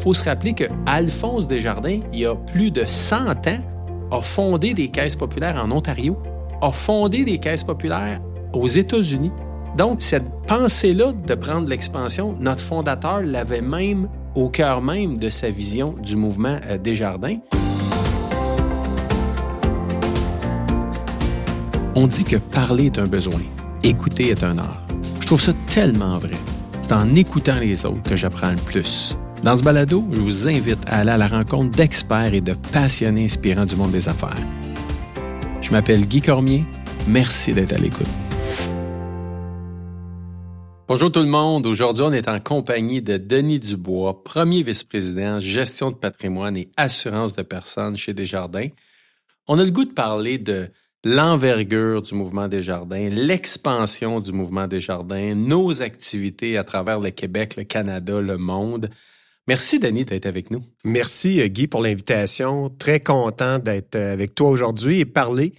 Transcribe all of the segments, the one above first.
Faut se rappeler que Alphonse Desjardins, il y a plus de 100 ans, a fondé des caisses populaires en Ontario, a fondé des caisses populaires aux États-Unis. Donc, cette pensée-là de prendre l'expansion, notre fondateur l'avait même au cœur même de sa vision du mouvement euh, Desjardins. On dit que parler est un besoin, écouter est un art. Je trouve ça tellement vrai. C'est en écoutant les autres que j'apprends le plus. Dans ce balado, je vous invite à aller à la rencontre d'experts et de passionnés inspirants du monde des affaires. Je m'appelle Guy Cormier. Merci d'être à l'écoute. Bonjour tout le monde. Aujourd'hui, on est en compagnie de Denis Dubois, premier vice-président gestion de patrimoine et assurance de personnes chez Desjardins. On a le goût de parler de l'envergure du mouvement Desjardins, l'expansion du mouvement Desjardins, nos activités à travers le Québec, le Canada, le monde. Merci, Denis, d'être avec nous. Merci, Guy, pour l'invitation. Très content d'être avec toi aujourd'hui et parler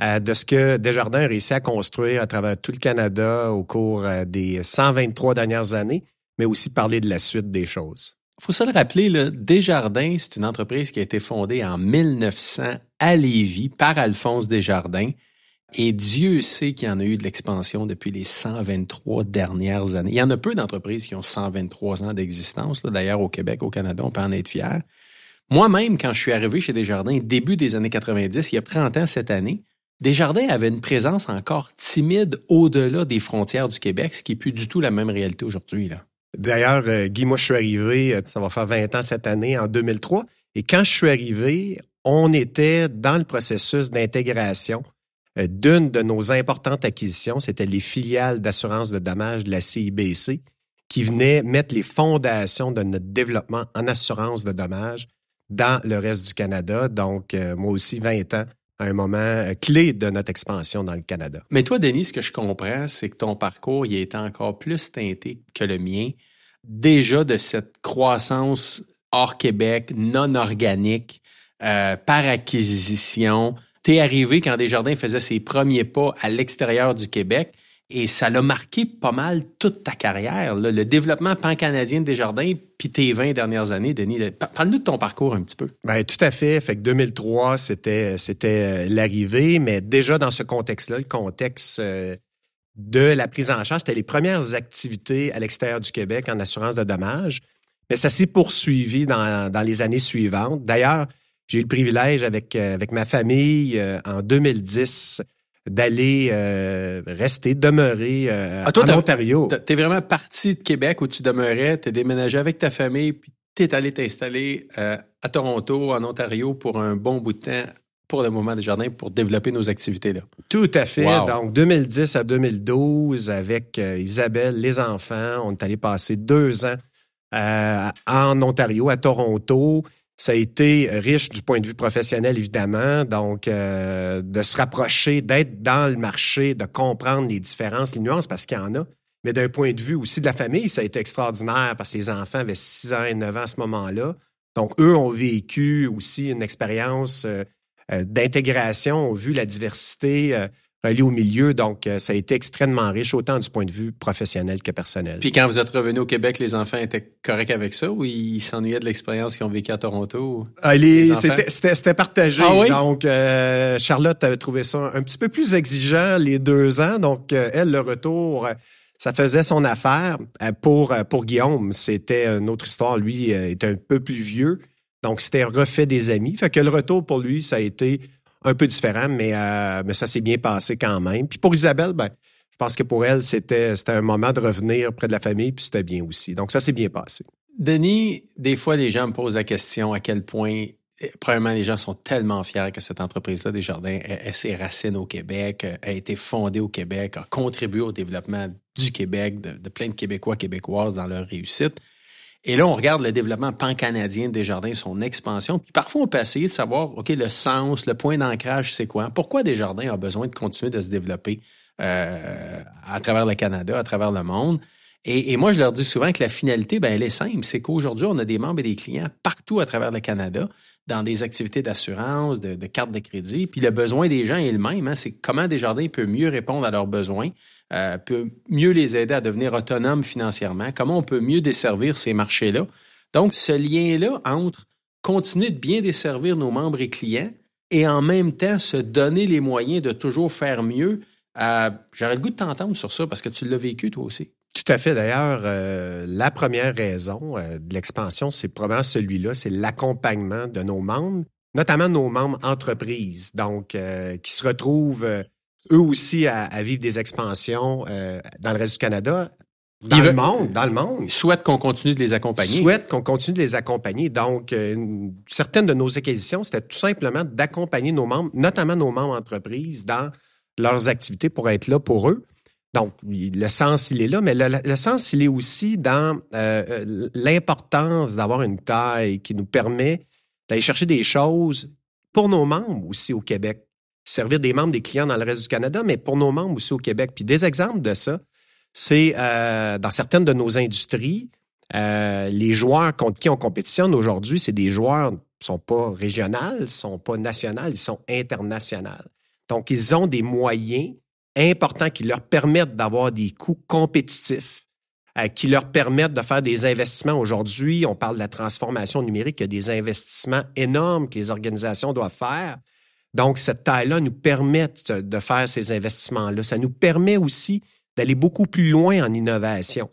euh, de ce que Desjardins a réussi à construire à travers tout le Canada au cours euh, des 123 dernières années, mais aussi parler de la suite des choses. Il faut se le rappeler, là, Desjardins, c'est une entreprise qui a été fondée en 1900 à Lévis par Alphonse Desjardins. Et Dieu sait qu'il y en a eu de l'expansion depuis les 123 dernières années. Il y en a peu d'entreprises qui ont 123 ans d'existence. D'ailleurs, au Québec, au Canada, on peut en être fier. Moi-même, quand je suis arrivé chez Desjardins, début des années 90, il y a 30 ans cette année, Desjardins avait une présence encore timide au-delà des frontières du Québec, ce qui n'est plus du tout la même réalité aujourd'hui. D'ailleurs, euh, Guy, moi, je suis arrivé, euh, ça va faire 20 ans cette année, en 2003. Et quand je suis arrivé, on était dans le processus d'intégration d'une de nos importantes acquisitions. C'était les filiales d'assurance de dommages de la CIBC qui venaient mettre les fondations de notre développement en assurance de dommages dans le reste du Canada. Donc, moi aussi, 20 ans un moment euh, clé de notre expansion dans le Canada. Mais toi, Denis, ce que je comprends, c'est que ton parcours il a été encore plus teinté que le mien, déjà de cette croissance hors Québec, non organique, euh, par acquisition. T'es arrivé quand Desjardins faisait ses premiers pas à l'extérieur du Québec et ça l'a marqué pas mal toute ta carrière, le développement pan-canadien de Desjardins, puis tes 20 dernières années, Denis. Parle-nous de ton parcours un petit peu. Bien, tout à fait. Fait que 2003, c'était, c'était euh, l'arrivée, mais déjà dans ce contexte-là, le contexte euh, de la prise en charge, c'était les premières activités à l'extérieur du Québec en assurance de dommages. Mais ça s'est poursuivi dans, dans les années suivantes. D'ailleurs, j'ai eu le privilège avec, euh, avec ma famille en 2010 d'aller euh, rester, demeurer euh, ah, en Ontario. Tu es vraiment parti de Québec où tu demeurais, tu es déménagé avec ta famille, puis tu es allé t'installer euh, à Toronto, en Ontario, pour un bon bout de temps pour le mouvement des jardins pour développer nos activités là. Tout à fait. Donc 2010 à 2012 avec Isabelle, les enfants, on est allé passer deux ans en Ontario, à Toronto. Ça a été riche du point de vue professionnel, évidemment. Donc, euh, de se rapprocher, d'être dans le marché, de comprendre les différences, les nuances, parce qu'il y en a. Mais d'un point de vue aussi de la famille, ça a été extraordinaire parce que les enfants avaient 6 ans et 9 ans à ce moment-là. Donc, eux ont vécu aussi une expérience euh, euh, d'intégration, ont vu la diversité relié au milieu. Donc, euh, ça a été extrêmement riche, autant du point de vue professionnel que personnel. Puis quand vous êtes revenu au Québec, les enfants étaient corrects avec ça ou ils s'ennuyaient de l'expérience qu'ils ont vécue à Toronto? C'était partagé. Ah donc, euh, Charlotte avait trouvé ça un petit peu plus exigeant les deux ans. Donc, euh, elle, le retour ça faisait son affaire. Pour, pour Guillaume, c'était une autre histoire. Lui était un peu plus vieux. Donc, c'était refait des amis. Fait que le retour pour lui, ça a été un peu différent, mais, euh, mais ça s'est bien passé quand même. Puis pour Isabelle, ben, je pense que pour elle, c'était, un moment de revenir près de la famille, puis c'était bien aussi. Donc ça s'est bien passé. Denis, des fois, les gens me posent la question à quel point eh, Premièrement, les gens sont tellement fiers que cette entreprise-là, Desjardins, ait, ses racines au Québec, a été fondée au Québec, a contribué au développement du Québec, de, de plein de Québécois, Québécoises dans leur réussite. Et là, on regarde le développement pan-canadien de Desjardins, son expansion. Puis parfois, on peut essayer de savoir, OK, le sens, le point d'ancrage, c'est quoi? Pourquoi Desjardins a besoin de continuer de se développer euh, à travers le Canada, à travers le monde? Et, moi, je leur dis souvent que la finalité, ben, elle est simple. C'est qu'aujourd'hui, on a des membres et des clients partout à travers le Canada dans des activités d'assurance, de, de cartes de crédit. Puis le besoin des gens est le même. Hein, c'est comment Desjardins peut mieux répondre à leurs besoins, euh, peut mieux les aider à devenir autonomes financièrement, comment on peut mieux desservir ces marchés-là. Donc, ce lien-là entre continuer de bien desservir nos membres et clients et en même temps se donner les moyens de toujours faire mieux, euh, j'aurais le goût de t'entendre sur ça parce que tu l'as vécu toi aussi. Tout à fait. D'ailleurs, euh, la première raison euh, de l'expansion, c'est probablement celui-là, c'est l'accompagnement de nos membres, notamment nos membres entreprises, donc qui se retrouvent eux aussi à, vivre des expansions dans le reste du Canada. Dans le monde, dans le monde. Ils souhaitent qu'on continue de les accompagner. Ils souhaitent qu'on continue de les accompagner. Donc, certaines de nos acquisitions, c'était tout simplement d'accompagner nos membres, notamment nos membres entreprises, dans leurs activités pour être là pour eux. Donc, le sens, il est là, mais le, sens, il est aussi dans euh, euh, l'importance d'avoir une taille qui nous permet d'aller chercher des choses pour nos membres aussi au Québec. Servir des membres, des clients dans le reste du Canada, mais pour nos membres aussi au Québec. Puis des exemples de ça, c'est euh, dans certaines de nos industries, les joueurs contre qui on compétitionne aujourd'hui, c'est des joueurs qui ne sont pas régionaux, ne sont pas nationaux, ils sont internationaux. Donc, ils ont des moyens importants qui leur permettent d'avoir des coûts compétitifs, euh, qui leur permettent de faire des investissements. Aujourd'hui, on parle de la transformation numérique, il y a des investissements énormes que les organisations doivent faire. Donc, cette taille-là nous permet de faire ces investissements-là. Ça nous permet aussi d'aller beaucoup plus loin en innovation.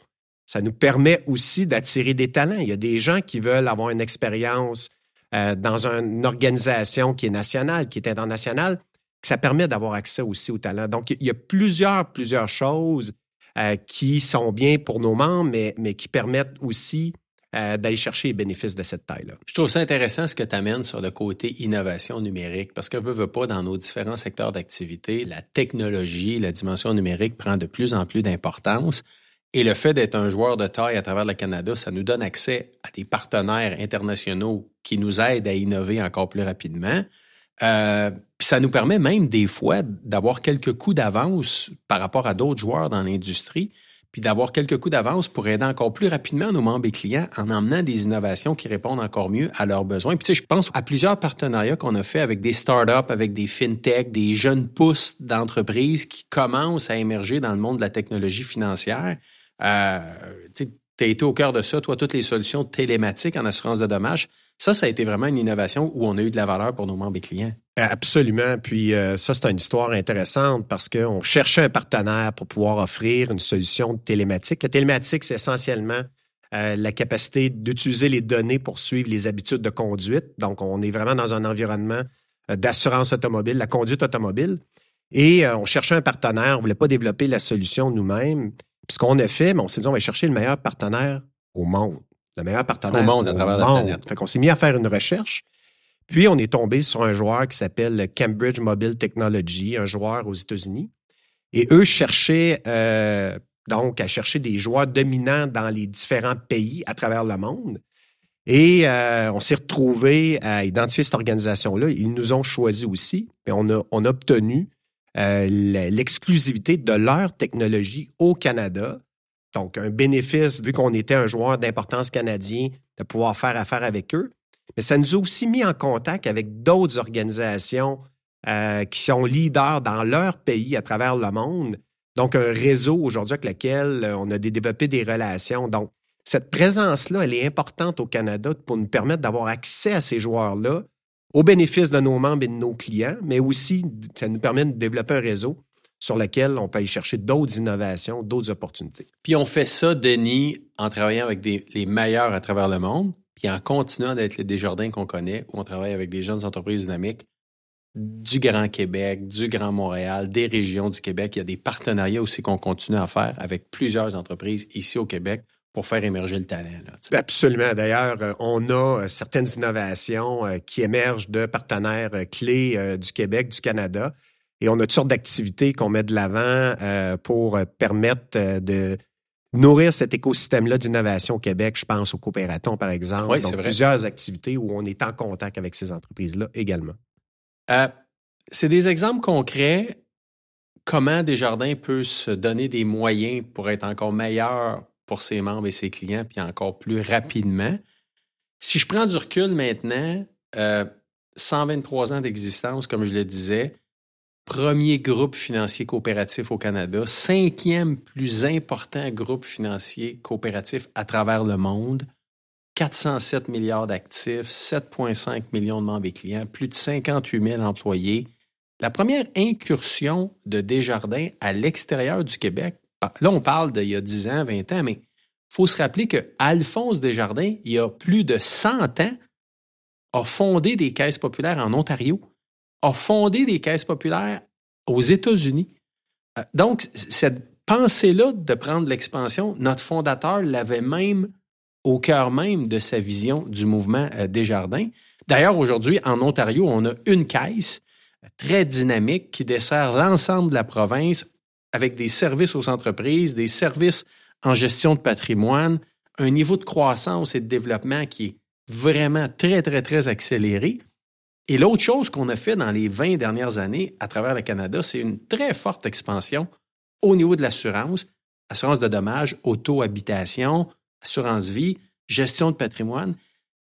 Ça nous permet aussi d'attirer des talents. Il y a des gens qui veulent avoir une expérience euh, dans une organisation qui est nationale, qui est internationale ça permet d'avoir accès aussi au talent. Donc, il y a plusieurs, plusieurs choses euh, qui sont bien pour nos membres, mais, mais qui permettent aussi euh, d'aller chercher les bénéfices de cette taille-là. Je trouve ça intéressant ce que tu amènes sur le côté innovation numérique, parce que veut, veut pas, dans nos différents secteurs d'activité, la technologie, la dimension numérique prend de plus en plus d'importance. Et le fait d'être un joueur de taille à travers le Canada, ça nous donne accès à des partenaires internationaux qui nous aident à innover encore plus rapidement. Euh, ça nous permet même des fois d'avoir quelques coups d'avance par rapport à d'autres joueurs dans l'industrie, puis d'avoir quelques coups d'avance pour aider encore plus rapidement nos membres et clients en emmenant des innovations qui répondent encore mieux à leurs besoins. Puis tu sais, je pense à plusieurs partenariats qu'on a fait avec des startups, avec des fintechs, des jeunes pousses d'entreprises qui commencent à émerger dans le monde de la technologie financière. Euh, tu as été au cœur de ça, toi, toutes les solutions télématiques en assurance de dommages. Ça, ça a été vraiment une innovation où on a eu de la valeur pour nos membres et clients. Absolument. Puis euh, ça, c'est une histoire intéressante parce qu'on cherchait un partenaire pour pouvoir offrir une solution télématique. La télématique, c'est essentiellement euh, la capacité d'utiliser les données pour suivre les habitudes de conduite. Donc, on est vraiment dans un environnement euh, d'assurance automobile, la conduite automobile. Et on cherchait un partenaire, on ne voulait pas développer la solution nous-mêmes. Puis ce qu'on a fait, on s'est dit, on va chercher le meilleur partenaire au monde le meilleur partenaire au monde à travers la planète. Fait qu'on s'est mis à faire une recherche. Puis on est tombé sur un joueur qui s'appelle Cambridge Mobile Technology, un joueur aux États-Unis. Et eux cherchaient euh, donc à chercher des joueurs dominants dans les différents pays à travers le monde. Et euh, on s'est retrouvé à identifier cette organisation-là. Ils nous ont choisi aussi, et on a, on a obtenu euh, l'exclusivité de leur technologie au Canada donc, un bénéfice, vu qu'on était un joueur d'importance canadien, de pouvoir faire affaire avec eux. Mais ça nous a aussi mis en contact avec d'autres organisations euh, qui sont leaders dans leur pays à travers le monde. Donc, un réseau aujourd'hui avec lequel euh, on a développé des relations. Donc, cette présence-là, elle est importante au Canada pour nous permettre d'avoir accès à ces joueurs-là au bénéfice de nos membres et de nos clients, mais aussi, ça nous permet de développer un réseau sur lequel on peut aller chercher d'autres innovations, d'autres opportunités. Puis on fait ça, Denis, en travaillant avec les meilleurs à travers le monde, puis en continuant d'être les Desjardins qu'on connaît, où on travaille avec des jeunes entreprises dynamiques du Grand Québec, du Grand Montréal, des régions du Québec. Il y a des partenariats aussi qu'on continue à faire avec plusieurs entreprises ici au Québec pour faire émerger le talent. Absolument. D'ailleurs, euh, on a euh, certaines innovations euh, qui émergent de partenaires clés du Québec, du Canada. Et on a toutes sortes d'activités qu'on met de l'avant euh, pour euh, permettre euh, de nourrir cet écosystème-là d'innovation au Québec. Je pense au coopératon, par exemple. Oui, Donc, vrai. plusieurs activités où on est en contact avec ces entreprises-là également. c'est des exemples concrets. Comment Desjardins peut se donner des moyens pour être encore meilleur pour ses membres et ses clients, puis encore plus rapidement? Si je prends du recul maintenant, 123 ans d'existence, comme je le disais, premier groupe financier coopératif au Canada, cinquième plus important groupe financier coopératif à travers le monde, 407 milliards d'actifs, 7,5 millions de membres et clients, plus de 58 000 employés. La première incursion de Desjardins à l'extérieur du Québec, là, on parle d'il y a 10 ans, 20 ans, mais il faut se rappeler que Alphonse Desjardins, il y a plus de 100 ans, a fondé des caisses populaires en Ontario, a fondé des caisses populaires aux États-Unis. Euh, donc, cette pensée-là de prendre l'expansion, notre fondateur l'avait même au cœur même de sa vision du mouvement euh, Desjardins. D'ailleurs, aujourd'hui, en Ontario, on a une caisse très dynamique qui dessert l'ensemble de la province avec des services aux entreprises, des services en gestion de patrimoine, un niveau de croissance et de développement qui est vraiment très, très, très accéléré. Et l'autre chose qu'on a fait dans les 20 dernières années à travers le Canada, c'est une très forte expansion au niveau de l'assurance, assurance de dommages, auto-habitation, assurance vie, gestion de patrimoine.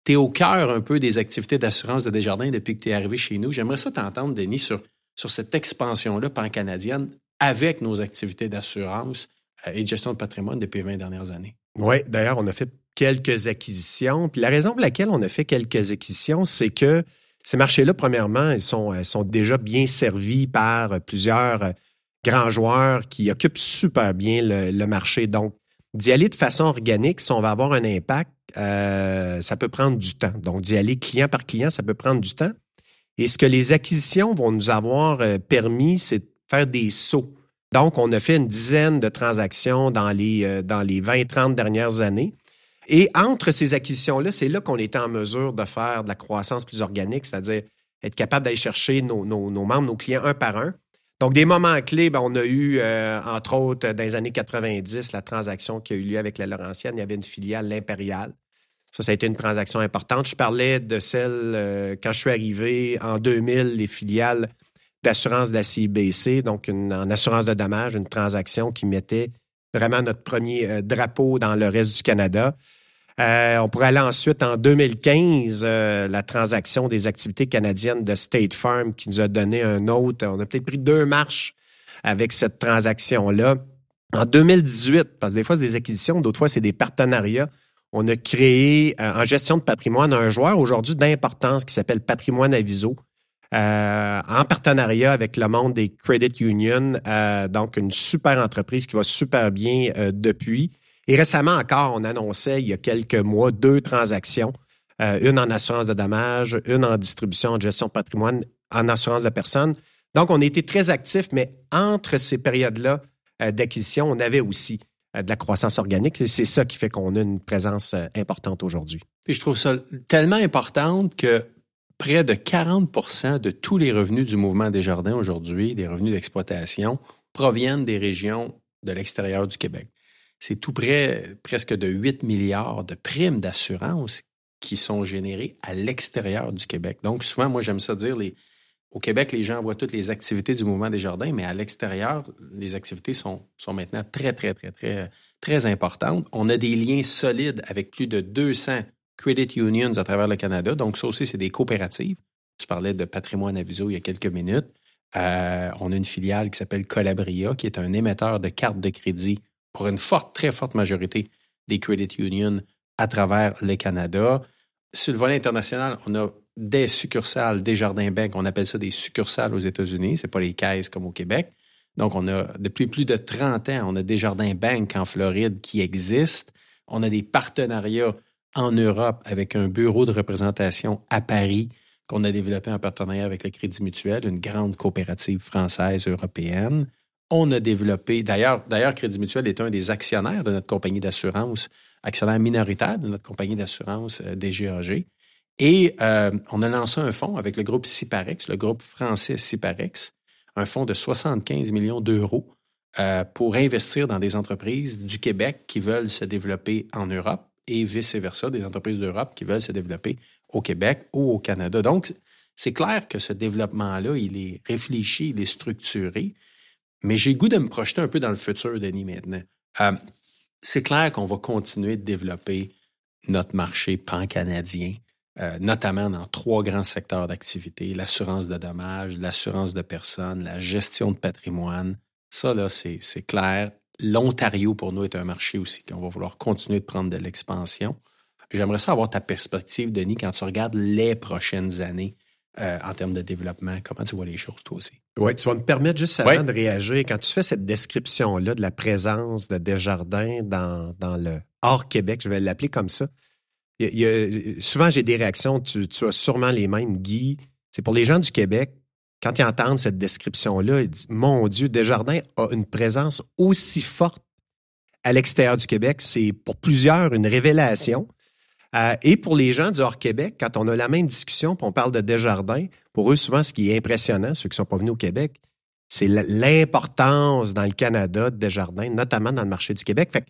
Tu es au cœur un peu des activités d'assurance de Desjardins depuis que tu es arrivé chez nous. J'aimerais ça t'entendre, Denis, sur, sur cette expansion-là pan-canadienne avec nos activités d'assurance euh, et de gestion de patrimoine depuis les 20 dernières années. Oui, d'ailleurs, on a fait quelques acquisitions. Puis la raison pour laquelle on a fait quelques acquisitions, c'est que ces marchés-là, premièrement, ils sont, ils sont déjà bien servis par plusieurs grands joueurs qui occupent super bien le, marché. Donc, d'y aller de façon organique, si on va avoir un impact, euh, ça peut prendre du temps. Donc, d'y aller client par client, ça peut prendre du temps. Et ce que les acquisitions vont nous avoir euh, permis, c'est de faire des sauts. Donc, on a fait une dizaine de transactions dans les, euh, dans les 20-30 dernières années. Et entre ces acquisitions-là, c'est là, qu'on était en mesure de faire de la croissance plus organique, c'est-à-dire être capable d'aller chercher nos, membres, nos clients un par un. Donc, des moments clés, ben, on a eu, euh, entre autres, dans les années 90, la transaction qui a eu lieu avec la Laurentienne. Il y avait une filiale, l'Impérial. Ça, ça a été une transaction importante. Je parlais de celle, euh, quand je suis arrivé en 2000, les filiales d'assurance de la CIBC, donc une, en assurance de dommages, une transaction qui mettait vraiment notre premier euh, drapeau dans le reste du Canada. Euh, on pourrait aller ensuite en 2015, euh, la transaction des activités canadiennes de State Farm qui nous a donné un autre. On a peut-être pris deux marches avec cette transaction-là. En 2018, parce que des fois, c'est des acquisitions, d'autres fois, c'est des partenariats. On a créé euh, en gestion de patrimoine un joueur aujourd'hui d'importance qui s'appelle Patrimoine Aviso. En partenariat avec le monde des credit unions, donc une super entreprise qui va super bien depuis. Et récemment encore, on annonçait il y a quelques mois deux transactions, euh, une en assurance de dommages, une en distribution en gestion de patrimoine, en assurance de personnes. Donc, on a été très actifs, mais entre ces périodes-là euh, d'acquisition, on avait aussi euh, de la croissance organique. Et c'est ça qui fait qu'on a une présence importante aujourd'hui. Puis je trouve ça tellement importante que près de 40% de tous les revenus du mouvement des jardins aujourd'hui, des revenus d'exploitation, proviennent des régions de l'extérieur du Québec c'est tout près presque de 8 milliards de primes d'assurance qui sont générées à l'extérieur du Québec. Donc, souvent, moi, j'aime ça dire, les, au Québec, les gens voient toutes les activités du mouvement des jardins, mais à l'extérieur, les activités sont, sont maintenant très, très, très, très, très importantes. On a des liens solides avec plus de 200 credit unions à travers le Canada. Donc, ça aussi, c'est des coopératives. Tu parlais de patrimoine aviso il y a quelques minutes. Euh, on a une filiale qui s'appelle Colabria, qui est un émetteur de cartes de crédit pour une forte, très forte majorité des credit unions à travers le Canada. Sur le volet international, on a des succursales, des jardins banques, on appelle ça des succursales aux États-Unis, c'est pas les caisses comme au Québec. Donc, on a, depuis plus de 30 ans, on a des jardins banques en Floride qui existent. On a des partenariats en Europe avec un bureau de représentation à Paris qu'on a développé en partenariat avec le Crédit Mutuel, une grande coopérative française européenne on a développé, d'ailleurs, Crédit Mutuel est un des actionnaires de notre compagnie d'assurance, actionnaire minoritaire de notre compagnie d'assurance euh, DGAG. Et euh, on a lancé un fonds avec le groupe Ciparex, le groupe français Ciparex, un fonds de 75 millions d'euros euh, pour investir dans des entreprises du Québec qui veulent se développer en Europe et vice-versa, des entreprises d'Europe qui veulent se développer au Québec ou au Canada. Donc, c'est clair que ce développement-là, il est réfléchi, il est structuré. Mais j'ai goût de me projeter un peu dans le futur, Denis, maintenant. Euh, c'est clair qu'on va continuer de développer notre marché pan-canadien, euh, notamment dans trois grands secteurs d'activité, l'assurance de dommages, l'assurance de personnes, la gestion de patrimoine. Ça, là, c'est clair. L'Ontario, pour nous, est un marché aussi qu'on va vouloir continuer de prendre de l'expansion. j'aimerais ça avoir ta perspective, Denis, quand tu regardes les prochaines années euh, en termes de développement. Comment tu vois les choses, toi aussi? Oui, tu vas me permettre juste avant de réagir. Quand tu fais cette description-là de la présence de Desjardins dans, dans le hors Québec, je vais l'appeler comme ça, souvent j'ai des réactions, tu, tu, as sûrement les mêmes, Guy. C'est pour les gens du Québec, quand ils entendent cette description-là, ils disent Mon Dieu, Desjardins a une présence aussi forte à l'extérieur du Québec. C'est pour plusieurs une révélation. Euh, et pour les gens du hors-Québec, quand on a la même discussion, puis on parle de Desjardins, pour eux, souvent, ce qui est impressionnant, ceux qui sont pas venus au Québec, c'est l'importance dans le Canada de Desjardins, notamment dans le marché du Québec. Fait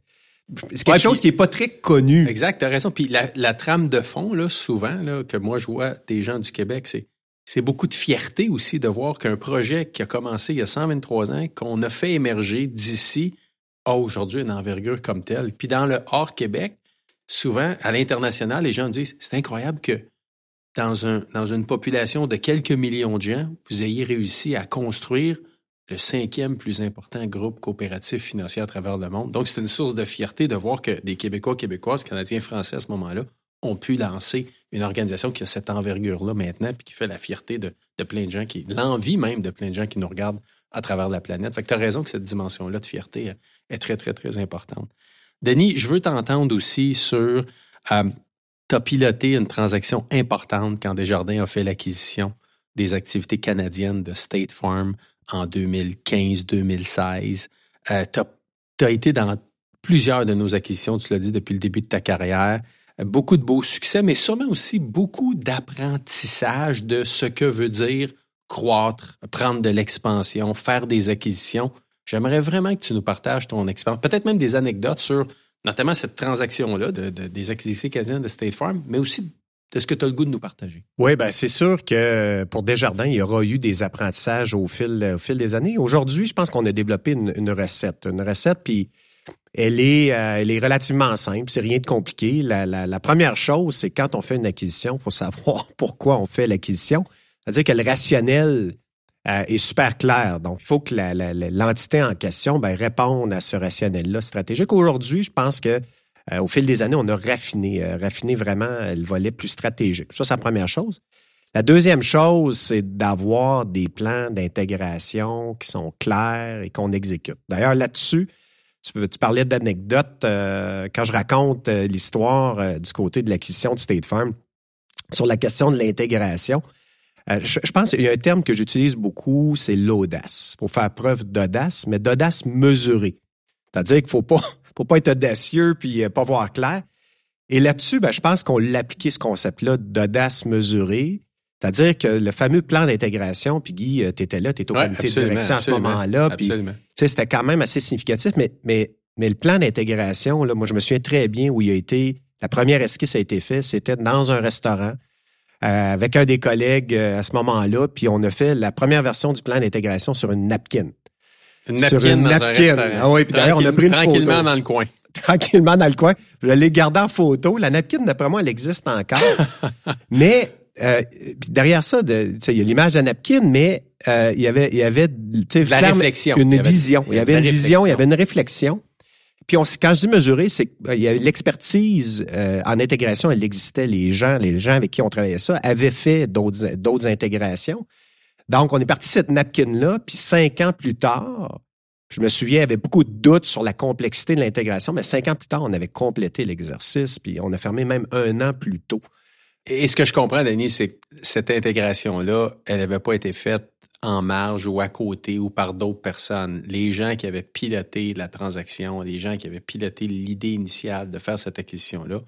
c'est quelque chose qui n'est pas très connu. Exact, tu as raison. Puis la, trame de fond, là, souvent, là, que moi je vois des gens du Québec, c'est c'est beaucoup de fierté aussi de voir qu'un projet qui a commencé il y a 123 ans, qu'on a fait émerger d'ici, a aujourd'hui une envergure comme telle. Puis dans le hors Québec, souvent, à l'international, les gens disent, c'est incroyable que dans, dans une population de quelques millions de gens, vous ayez réussi à construire le cinquième plus important groupe coopératif financier à travers le monde. Donc, c'est une source de fierté de voir que des Québécois, Québécoises, Canadiens, Français à ce moment-là ont pu lancer une organisation qui a cette envergure-là maintenant, puis qui fait la fierté de, plein de gens, qui l'envie même de plein de gens qui nous regardent à travers la planète. Fait que tu as raison que cette dimension-là de fierté est très, très, très importante. Denis, je veux t'entendre aussi sur, euh, tu as piloté une transaction importante quand Desjardins a fait l'acquisition des activités canadiennes de State Farm en 2015-2016. Euh, tu as, été dans plusieurs de nos acquisitions, tu l'as dit depuis le début de ta carrière. Beaucoup de beaux succès, mais sûrement aussi beaucoup d'apprentissage de ce que veut dire croître, prendre de l'expansion, faire des acquisitions. J'aimerais vraiment que tu nous partages ton expérience, peut-être même des anecdotes sur notamment cette transaction-là de, des acquisitions canadiennes de State Farm, mais aussi de ce que tu as le goût de nous partager. Oui, ben c'est sûr que pour Desjardins, il y aura eu des apprentissages au fil, au fil des années. Aujourd'hui, je pense qu'on a développé une, recette. Une recette, puis elle est, euh, elle est relativement simple, c'est rien de compliqué. La, première chose, c'est quand on fait une acquisition, il faut savoir pourquoi on fait l'acquisition. C'est-à-dire que le rationnel euh, est super clair. Donc, il faut que l'entité en question ben, réponde à ce rationnel-là stratégique. Aujourd'hui, je pense que euh, au fil des années, on a raffiné, raffiné vraiment le volet plus stratégique. Ça, c'est la première chose. La deuxième chose, c'est d'avoir des plans d'intégration qui sont clairs et qu'on exécute. D'ailleurs, là-dessus, tu, parlais d'anecdotes. quand je raconte l'histoire du côté de l'acquisition de State Farm, sur la question de l'intégration, euh, je, pense qu'il y a un terme que j'utilise beaucoup, c'est l'audace. Il faut faire preuve d'audace, mais d'audace mesurée. C'est-à-dire qu'il faut pas, faut pas être audacieux puis euh, pas voir clair. Et là-dessus, ben, je pense qu'on l'a ce concept-là d'audace mesurée. C'est-à-dire que le fameux plan d'intégration, puis Guy, euh, tu étais là, tu étais au comité de direction à ce moment-là, puis c'était quand même assez significatif, mais, mais, mais le plan d'intégration, là, moi je me souviens très bien où il a été, la première esquisse a été faite, c'était dans un restaurant euh, avec un des collègues euh, à ce moment-là, puis on a fait la première version du plan d'intégration sur une napkin. Une napkin sur une dans napkin. Un ah oui, puis d'ailleurs, on a pris une Tranquillement dans le coin. Tranquillement dans le coin. Je l'ai gardé en photo. La napkin, d'après moi, elle existe encore. mais euh, derrière ça, il y a l'image de la napkin, mais euh, il y avait, il y avait, la réflexion. une vision. Il y avait une vision, il y avait une réflexion. Puis on, quand je dis mesurer, c'est qu'il y a l'expertise euh, en intégration, elle existait. Les gens, les gens avec qui on travaillait ça avaient fait d'autres, d'autres intégrations. Donc, on est parti de cette napkin-là, puis cinq ans plus tard, je me souviens, il y avait beaucoup de doutes sur la complexité de l'intégration, mais cinq ans plus tard, on avait complété l'exercice, puis on a fermé même un an plus tôt. Et ce que je comprends, Denis, c'est que cette intégration-là, elle n'avait pas été faite en marge ou à côté ou par d'autres personnes. Les gens qui avaient piloté la transaction, les gens qui avaient piloté l'idée initiale de faire cette acquisition-là,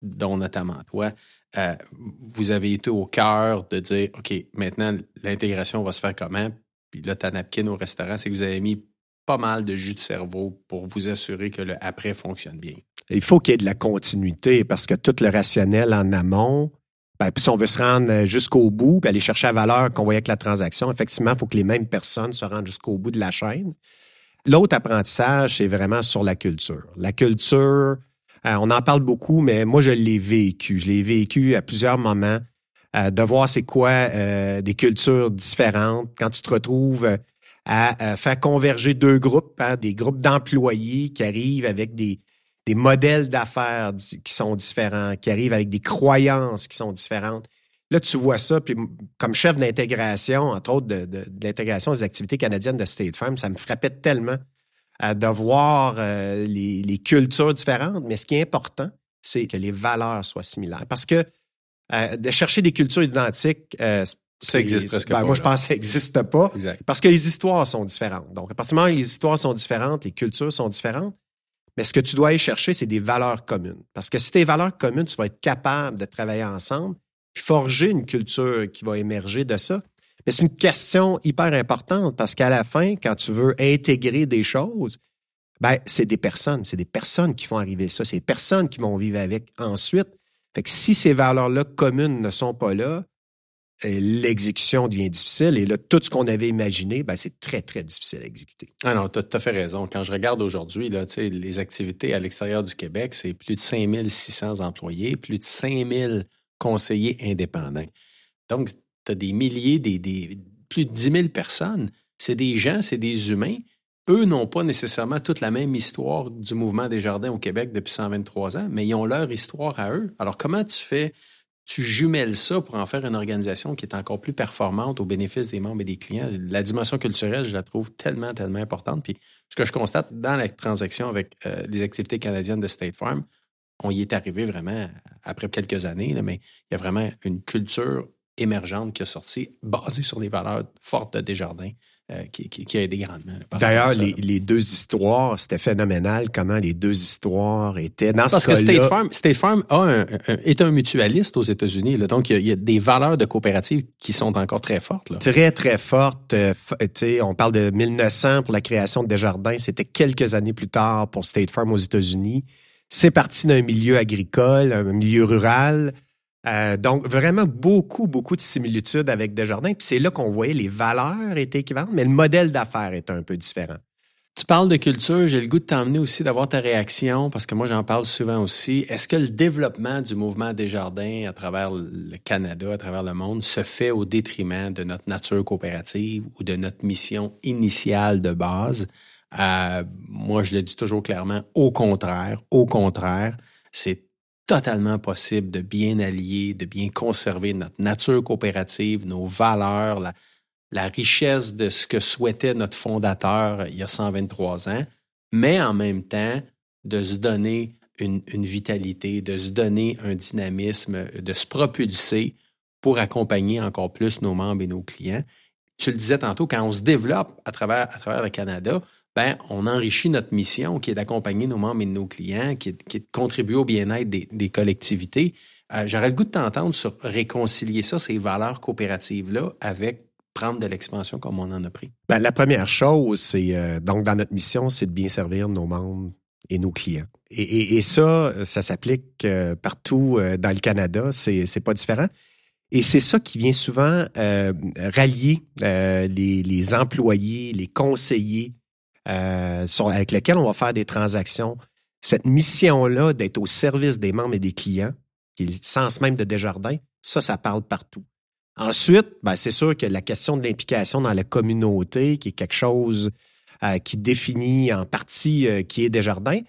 dont notamment toi, euh, vous avez été au cœur de dire, OK, maintenant, l'intégration va se faire comment? Puis là, ta napkin au restaurant, c'est que vous avez mis pas mal de jus de cerveau pour vous assurer que le après fonctionne bien. Il faut qu'il y ait de la continuité parce que tout le rationnel en amont, ben, puis si on veut se rendre euh, jusqu'au bout, puis aller chercher la valeur qu'on voyait avec la transaction, effectivement, il faut que les mêmes personnes se rendent jusqu'au bout de la chaîne. L'autre apprentissage, c'est vraiment sur la culture. La culture, euh, on en parle beaucoup, mais moi, je l'ai vécu. Je l'ai vécu à plusieurs moments, euh, de voir c'est quoi des cultures différentes. Quand tu te retrouves à, faire converger deux groupes, hein, des groupes d'employés qui arrivent avec des, des modèles d'affaires qui sont différents, qui arrivent avec des croyances qui sont différentes. Là, tu vois ça, puis comme chef d'intégration, entre autres de, l'intégration des activités canadiennes de State Farm, ça me frappait tellement euh, de voir euh, les, cultures différentes. Mais ce qui est important, c'est que les valeurs soient similaires. Parce que euh, de chercher des cultures identiques, ça existe presque ben, pas. Moi, je pense que ça n'existe pas. Parce que les histoires sont différentes. Donc, à partir du moment où les histoires sont différentes, les cultures sont différentes, mais ce que tu dois aller chercher, c'est des valeurs communes. Parce que si des valeurs communes, tu vas être capable de travailler ensemble, puis forger une culture qui va émerger de ça. Mais c'est une question hyper importante parce qu'à la fin, quand tu veux intégrer des choses, ben, c'est des personnes. C'est des personnes qui font arriver ça. C'est des personnes qui vont vivre avec ensuite. Fait que si ces valeurs-là communes ne sont pas là, l'exécution devient difficile. Et là, tout ce qu'on avait imaginé, ben, c'est très, très difficile à exécuter. Ah non, tu as fait raison. Quand je regarde aujourd'hui, les activités à l'extérieur du Québec, c'est plus de 5600 employés, plus de 5000 conseillers indépendants. Donc, tu as des milliers, des, plus de 10 000 personnes. C'est des gens, c'est des humains. Eux n'ont pas nécessairement toute la même histoire du mouvement des jardins au Québec depuis 123 ans, mais ils ont leur histoire à eux. Alors, comment tu fais tu jumelles ça pour en faire une organisation qui est encore plus performante au bénéfice des membres et des clients. La dimension culturelle, je la trouve tellement, tellement importante. Puis ce que je constate dans la transaction avec euh, les activités canadiennes de State Farm, on y est arrivé vraiment après quelques années, mais il y a vraiment une culture émergente qui a sorti basée sur les valeurs fortes de Desjardins euh, qui, a aidé grandement. D'ailleurs, les, deux histoires, c'était phénoménal comment les deux histoires étaient dans Parce que State Farm, State Farm a est un mutualiste aux États-Unis. Donc, il y, a, des valeurs de coopérative qui sont encore très fortes. Là. Très, très fortes. Euh, on parle de 1900 pour la création de Desjardins. C'était quelques années plus tard pour State Farm aux États-Unis. C'est parti d'un milieu agricole, un milieu rural. Euh, donc, vraiment beaucoup, beaucoup de similitudes avec Desjardins. Puis c'est là qu'on voyait les valeurs étaient équivalentes, mais le modèle d'affaires était un peu différent. Tu parles de culture, j'ai le goût de t'emmener aussi d'avoir ta réaction, parce que moi j'en parle souvent aussi. Est-ce que le développement du mouvement Desjardins à travers le Canada, à travers le monde, se fait au détriment de notre nature coopérative ou de notre mission initiale de base? Euh, moi, je le dis toujours clairement, au contraire, au contraire, c'est totalement possible de bien allier, de bien conserver notre nature coopérative, nos valeurs, la, richesse de ce que souhaitait notre fondateur il y a 123 ans, mais en même temps de se donner une, vitalité, de se donner un dynamisme, de se propulser pour accompagner encore plus nos membres et nos clients. Tu le disais tantôt, quand on se développe à travers, à travers le Canada, on enrichit notre mission qui est d'accompagner nos membres et nos clients, qui est, de contribuer au bien-être des, collectivités. Euh, j'aurais le goût de t'entendre sur réconcilier ça, ces valeurs coopératives-là, avec prendre de l'expansion comme on en a pris. Ben, la première chose, c'est euh, donc dans notre mission, c'est de bien servir nos membres et nos clients. Et, ça, ça s'applique euh, partout dans le Canada. C'est, pas différent. Et c'est ça qui vient souvent rallier les, employés, les conseillers euh, avec lesquels on va faire des transactions. Cette mission-là d'être au service des membres et des clients, qui est le sens même de Desjardins, ça, ça parle partout. Ensuite, ben, c'est sûr que la question de l'implication dans la communauté, qui est quelque chose euh, qui définit en partie euh, qui est Desjardins,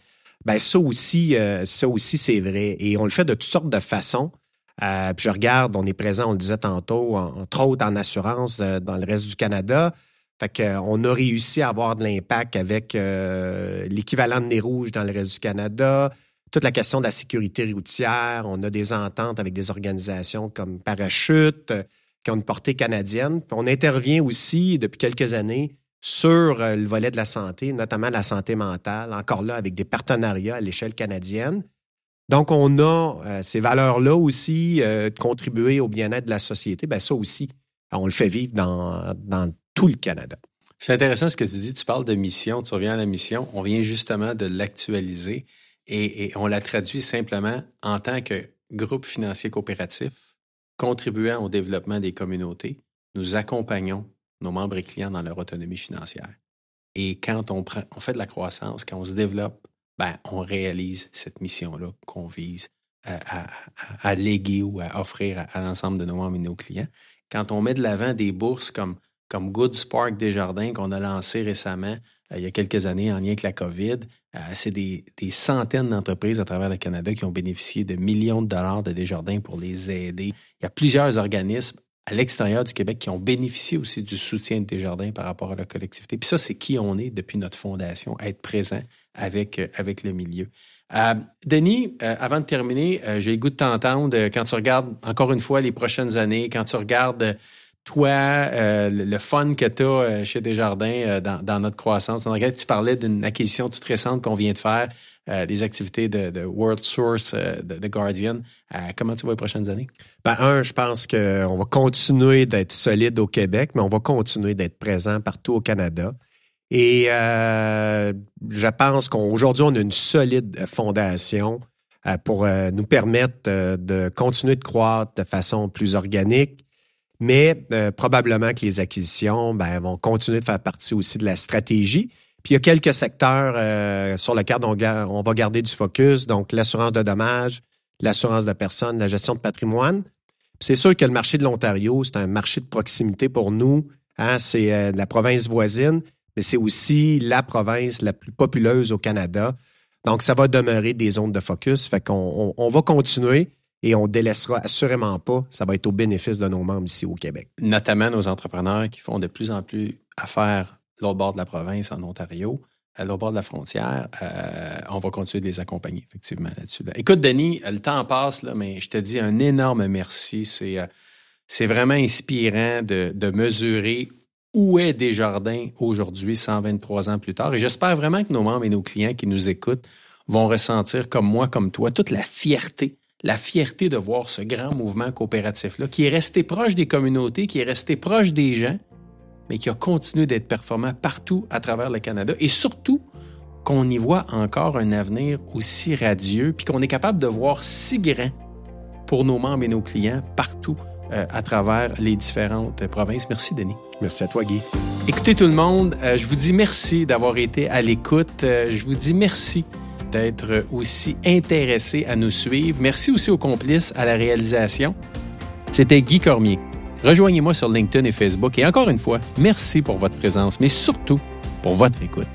ben ça aussi, ça aussi c'est vrai. Et on le fait de toutes sortes de façons. puis je regarde, on est présent, on le disait tantôt, entre autres en assurance dans le reste du Canada. Fait qu'on a réussi à avoir de l'impact avec euh, l'équivalent de nez rouge dans le reste du Canada, toute la question de la sécurité routière. On a des ententes avec des organisations comme Parachute euh, qui ont une portée canadienne. on intervient aussi depuis quelques années sur euh, le volet de la santé, notamment la santé mentale, encore là avec des partenariats à l'échelle canadienne. Donc, on a ces valeurs-là aussi, de contribuer au bien-être de la société. Ben ça aussi, on le fait vivre dans, dans le Canada. C'est intéressant ce que tu dis. Tu parles de mission, tu reviens à la mission. On vient justement de l'actualiser et, on la traduit simplement en tant que groupe financier coopératif contribuant au développement des communautés. Nous accompagnons nos membres et clients dans leur autonomie financière. Et quand on, fait de la croissance, quand on se développe, ben, on réalise cette mission-là qu'on vise à, léguer ou à offrir à, l'ensemble de nos membres et nos clients. Quand on met de l'avant des bourses comme comme Good Spark Desjardins qu'on a lancé récemment il y a quelques années en lien avec la COVID. c'est des, centaines d'entreprises à travers le Canada qui ont bénéficié de millions de dollars de Desjardins pour les aider. Il y a plusieurs organismes à l'extérieur du Québec qui ont bénéficié aussi du soutien de Desjardins par rapport à la collectivité. Puis ça, c'est qui on est depuis notre fondation, être présent avec, avec le milieu. Euh, Denis, euh, avant de terminer, euh, j'ai le goût de t'entendre quand tu regardes encore une fois les prochaines années, quand tu regardes toi, le fun que tu as chez Desjardins dans, notre croissance. Tu parlais d'une acquisition toute récente qu'on vient de faire, des activités de, World Source de, Guardian. comment tu vois les prochaines années? Ben, un, je pense qu'on va continuer d'être solide au Québec, mais on va continuer d'être présent partout au Canada. Et euh, je pense qu'aujourd'hui, on a une solide fondation euh, pour euh, nous permettre de continuer de croître de façon plus organique. Mais probablement que les acquisitions ben, vont continuer de faire partie aussi de la stratégie. Puis il y a quelques secteurs sur lesquels on, on, va garder du focus, donc l'assurance de dommages, l'assurance de personnes, la gestion de patrimoine. C'est sûr que le marché de l'Ontario, c'est un marché de proximité pour nous. Hein, c'est la province voisine mais c'est aussi la province la plus populeuse au Canada. Donc, ça va demeurer des zones de focus. Fait qu'on on, va continuer et on délaissera assurément pas. Ça va être au bénéfice de nos membres ici au Québec. Notamment nos entrepreneurs qui font de plus en plus affaire l'autre bord de la province, en Ontario, à l'autre bord de la frontière. Euh, on va continuer de les accompagner, effectivement, là-dessus. Écoute, Denis, le temps passe, là, mais je te dis un énorme merci. C'est, euh, vraiment inspirant de, de mesurer où est Desjardins aujourd'hui, 123 ans plus tard. Et j'espère vraiment que nos membres et nos clients qui nous écoutent vont ressentir, comme moi, comme toi, toute la fierté, la fierté de voir ce grand mouvement coopératif-là, qui est resté proche des communautés, qui est resté proche des gens, mais qui a continué d'être performant partout à travers le Canada. Et surtout, qu'on y voit encore un avenir aussi radieux, puis qu'on est capable de voir si grand pour nos membres et nos clients partout euh, à travers les différentes provinces. Merci, Denis. Merci à toi, Guy. Écoutez tout le monde, euh, je vous dis merci d'avoir été à l'écoute. Euh, je vous dis merci d'être aussi intéressé à nous suivre. Merci aussi aux complices à la réalisation. C'était Guy Cormier. Rejoignez-moi sur LinkedIn et Facebook. Et encore une fois, merci pour votre présence, mais surtout pour votre écoute.